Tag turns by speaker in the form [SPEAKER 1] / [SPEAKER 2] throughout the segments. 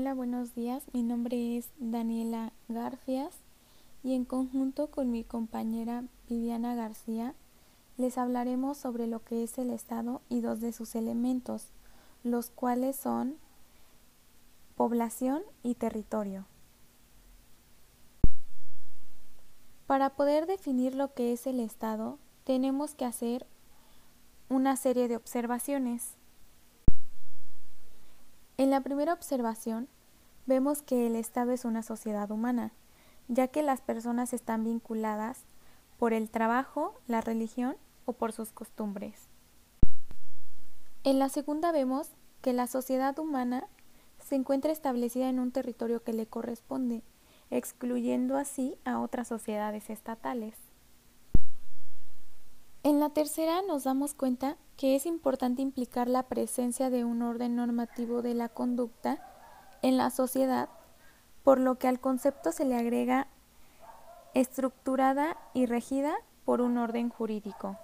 [SPEAKER 1] Hola, buenos días. Mi nombre es Daniela Garfias y en conjunto con mi compañera Viviana García les hablaremos sobre lo que es el Estado y dos de sus elementos, los cuales son población y territorio. Para poder definir lo que es el Estado, tenemos que hacer una serie de observaciones. En la primera observación, vemos que el Estado es una sociedad humana, ya que las personas están vinculadas por el trabajo, la religión o por sus costumbres. En la segunda vemos que la sociedad humana se encuentra establecida en un territorio que le corresponde, excluyendo así a otras sociedades estatales. En la tercera nos damos cuenta que es importante implicar la presencia de un orden normativo de la conducta en la sociedad, por lo que al concepto se le agrega estructurada y regida por un orden jurídico.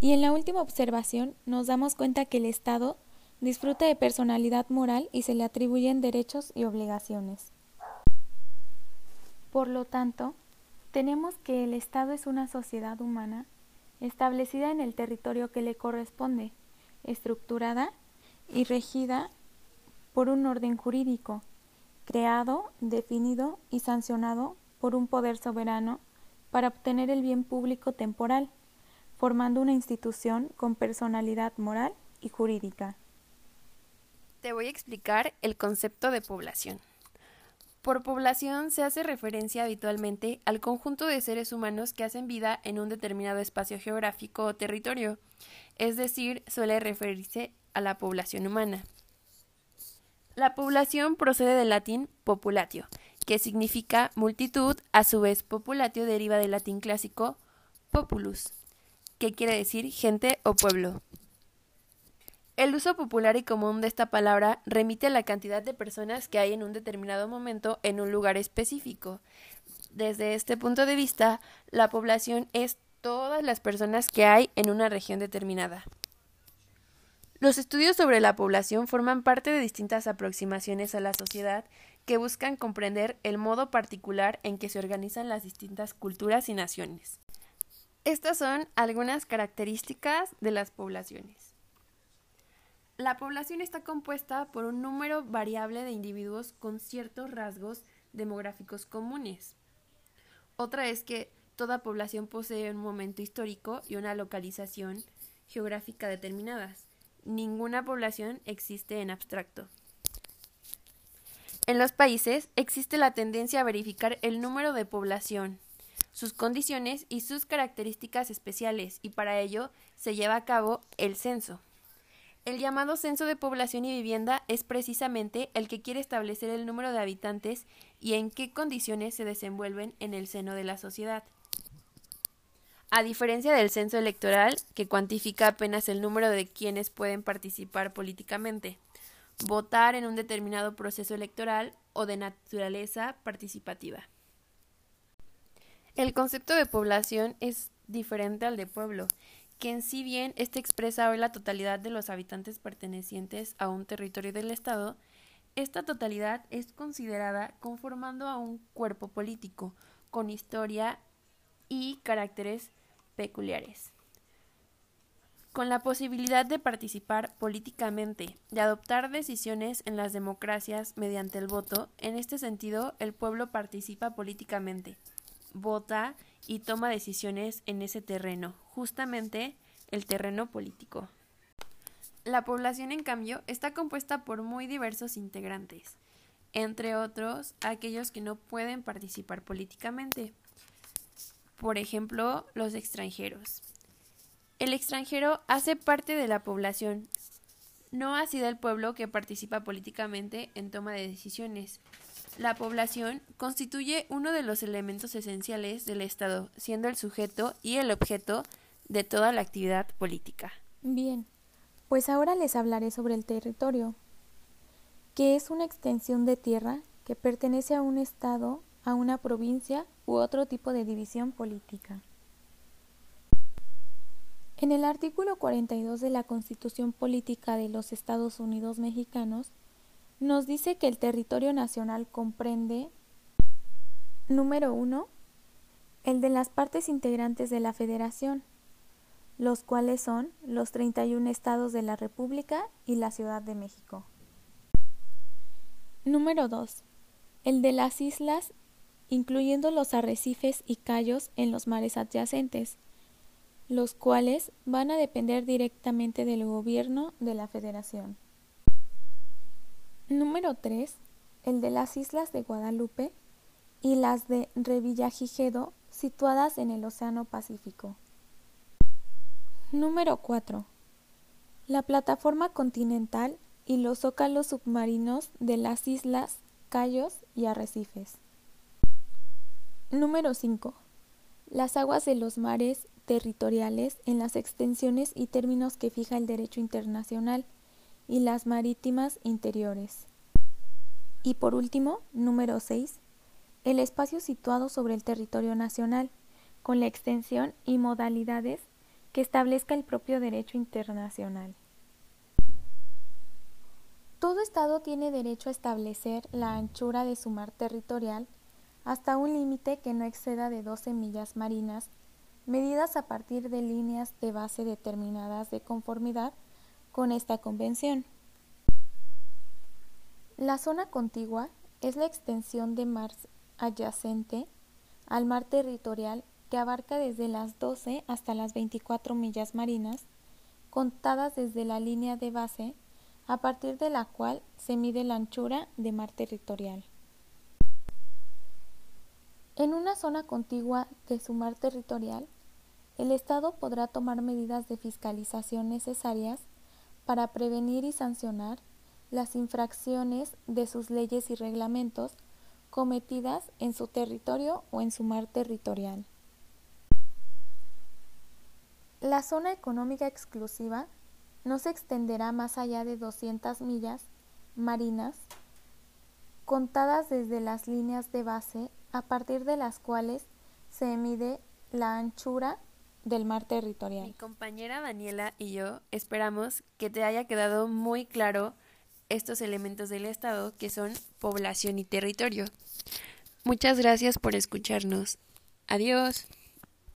[SPEAKER 1] Y en la última observación nos damos cuenta que el Estado disfruta de personalidad moral y se le atribuyen derechos y obligaciones. Por lo tanto, tenemos que el Estado es una sociedad humana establecida en el territorio que le corresponde, estructurada y regida por un orden jurídico, creado, definido y sancionado por un poder soberano para obtener el bien público temporal, formando una institución con personalidad moral y jurídica.
[SPEAKER 2] Te voy a explicar el concepto de población. Por población se hace referencia habitualmente al conjunto de seres humanos que hacen vida en un determinado espacio geográfico o territorio, es decir, suele referirse a la población humana. La población procede del latín populatio, que significa multitud, a su vez populatio deriva del latín clásico populus, que quiere decir gente o pueblo. El uso popular y común de esta palabra remite a la cantidad de personas que hay en un determinado momento en un lugar específico. Desde este punto de vista, la población es todas las personas que hay en una región determinada. Los estudios sobre la población forman parte de distintas aproximaciones a la sociedad que buscan comprender el modo particular en que se organizan las distintas culturas y naciones. Estas son algunas características de las poblaciones. La población está compuesta por un número variable de individuos con ciertos rasgos demográficos comunes. Otra es que toda población posee un momento histórico y una localización geográfica determinadas. Ninguna población existe en abstracto. En los países existe la tendencia a verificar el número de población, sus condiciones y sus características especiales, y para ello se lleva a cabo el censo. El llamado Censo de Población y Vivienda es precisamente el que quiere establecer el número de habitantes y en qué condiciones se desenvuelven en el seno de la sociedad. A diferencia del censo electoral, que cuantifica apenas el número de quienes pueden participar políticamente, votar en un determinado proceso electoral o de naturaleza participativa. El concepto de población es diferente al de pueblo que en sí bien este expresa hoy la totalidad de los habitantes pertenecientes a un territorio del Estado, esta totalidad es considerada conformando a un cuerpo político con historia y caracteres peculiares. Con la posibilidad de participar políticamente, de adoptar decisiones en las democracias mediante el voto, en este sentido el pueblo participa políticamente, vota y toma decisiones en ese terreno, justamente el terreno político. La población, en cambio, está compuesta por muy diversos integrantes, entre otros aquellos que no pueden participar políticamente. Por ejemplo, los extranjeros. El extranjero hace parte de la población, no así del pueblo que participa políticamente en toma de decisiones, la población constituye uno de los elementos esenciales del Estado, siendo el sujeto y el objeto de toda la actividad política.
[SPEAKER 1] Bien, pues ahora les hablaré sobre el territorio, que es una extensión de tierra que pertenece a un Estado, a una provincia u otro tipo de división política. En el artículo 42 de la Constitución Política de los Estados Unidos Mexicanos, nos dice que el territorio nacional comprende, número uno, el de las partes integrantes de la Federación, los cuales son los 31 estados de la República y la Ciudad de México. Número 2. El de las islas, incluyendo los arrecifes y cayos en los mares adyacentes, los cuales van a depender directamente del gobierno de la Federación. Número 3. El de las islas de Guadalupe y las de Revillagigedo situadas en el Océano Pacífico. Número 4. La plataforma continental y los zócalos submarinos de las islas, cayos y arrecifes. Número 5. Las aguas de los mares territoriales en las extensiones y términos que fija el derecho internacional y las marítimas interiores. Y por último, número 6. El espacio situado sobre el territorio nacional, con la extensión y modalidades que establezca el propio derecho internacional. Todo Estado tiene derecho a establecer la anchura de su mar territorial hasta un límite que no exceda de 12 millas marinas, medidas a partir de líneas de base determinadas de conformidad con esta convención. La zona contigua es la extensión de mar adyacente al mar territorial que abarca desde las 12 hasta las 24 millas marinas, contadas desde la línea de base, a partir de la cual se mide la anchura de mar territorial. En una zona contigua de su mar territorial, el Estado podrá tomar medidas de fiscalización necesarias para prevenir y sancionar las infracciones de sus leyes y reglamentos cometidas en su territorio o en su mar territorial. La zona económica exclusiva no se extenderá más allá de 200 millas marinas contadas desde las líneas de base a partir de las cuales se mide la anchura del mar territorial.
[SPEAKER 2] Mi compañera Daniela y yo esperamos que te haya quedado muy claro estos elementos del Estado que son población y territorio. Muchas gracias por escucharnos. Adiós.